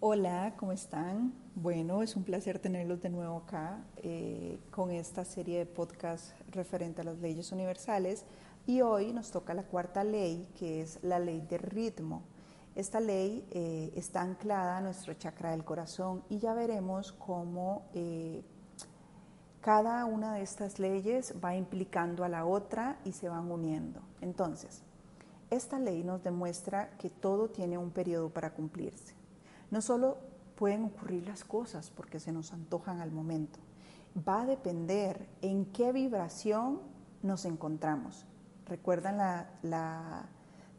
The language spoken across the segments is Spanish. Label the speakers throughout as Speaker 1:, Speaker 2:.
Speaker 1: Hola, ¿cómo están? Bueno, es un placer tenerlos de nuevo acá eh, con esta serie de podcasts referente a las leyes universales y hoy nos toca la cuarta ley que es la ley de ritmo. Esta ley eh, está anclada a nuestro chakra del corazón y ya veremos cómo eh, cada una de estas leyes va implicando a la otra y se van uniendo. Entonces, esta ley nos demuestra que todo tiene un periodo para cumplirse. No solo pueden ocurrir las cosas porque se nos antojan al momento, va a depender en qué vibración nos encontramos. ¿Recuerdan la,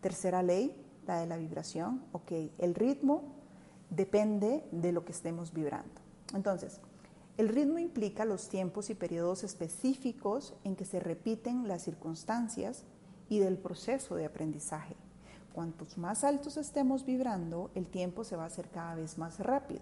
Speaker 1: tercera ley, la de la vibración? Ok, el ritmo depende de lo que estemos vibrando. Entonces, el ritmo implica los tiempos y periodos específicos en que se repiten las circunstancias y del proceso de aprendizaje. Cuantos más altos estemos vibrando, el tiempo se va a hacer cada vez más rápido.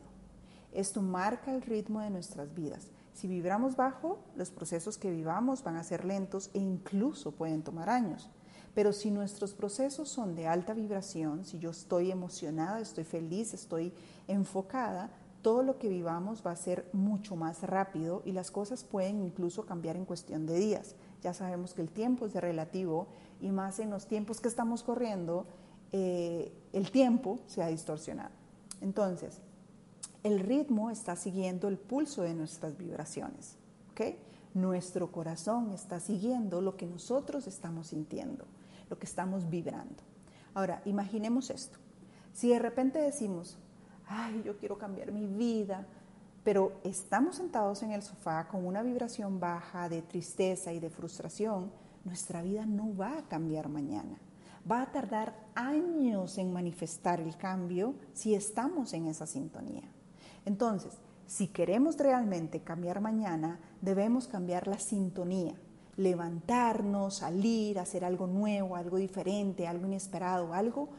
Speaker 1: Esto marca el ritmo de nuestras vidas. Si vibramos bajo, los procesos que vivamos van a ser lentos e incluso pueden tomar años. Pero si nuestros procesos son de alta vibración, si yo estoy emocionada, estoy feliz, estoy enfocada, todo lo que vivamos va a ser mucho más rápido y las cosas pueden incluso cambiar en cuestión de días. Ya sabemos que el tiempo es relativo y más en los tiempos que estamos corriendo, eh, el tiempo se ha distorsionado. Entonces, el ritmo está siguiendo el pulso de nuestras vibraciones. ¿okay? Nuestro corazón está siguiendo lo que nosotros estamos sintiendo, lo que estamos vibrando. Ahora, imaginemos esto. Si de repente decimos, ay, yo quiero cambiar mi vida, pero estamos sentados en el sofá con una vibración baja de tristeza y de frustración, nuestra vida no va a cambiar mañana. Va a tardar años en manifestar el cambio si estamos en esa sintonía. Entonces, si queremos realmente cambiar mañana, debemos cambiar la sintonía, levantarnos, salir, hacer algo nuevo, algo diferente, algo inesperado, algo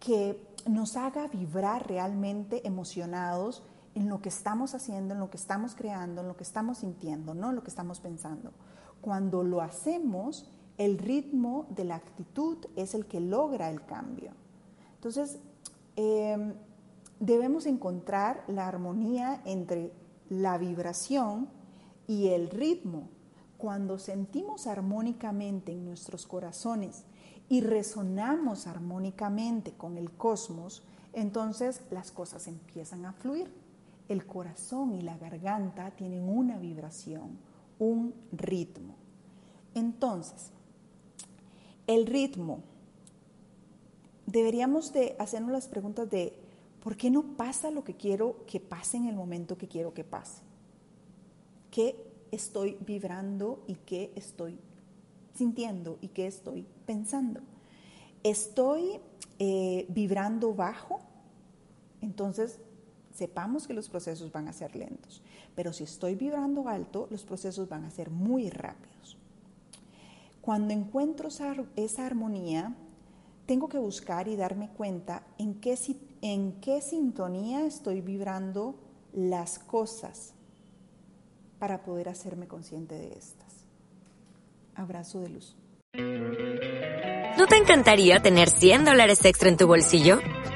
Speaker 1: que nos haga vibrar realmente emocionados en lo que estamos haciendo, en lo que estamos creando, en lo que estamos sintiendo, no en lo que estamos pensando. Cuando lo hacemos, el ritmo de la actitud es el que logra el cambio. Entonces, em, debemos encontrar la armonía entre la vibración y el ritmo. Cuando sentimos armónicamente en nuestros corazones y resonamos armónicamente con el cosmos, entonces las cosas empiezan a fluir. El corazón y la garganta tienen una vibración, un ritmo. Entonces, el ritmo, deberíamos de hacernos las preguntas de ¿por qué no pasa lo que quiero que pase en el momento que quiero que pase? ¿Qué estoy vibrando y qué estoy sintiendo y qué estoy pensando? ¿Estoy eh, vibrando bajo? Entonces, sepamos que los procesos van a ser lentos. Pero si estoy vibrando alto, los procesos van a ser muy rápidos. Cuando encuentro esa, armonía, tengo que buscar y darme cuenta en qué, en qué sintonía estoy vibrando las cosas para poder hacerme consciente de estas. Abrazo de luz.
Speaker 2: ¿No te encantaría tener 100 dólares extra en tu bolsillo?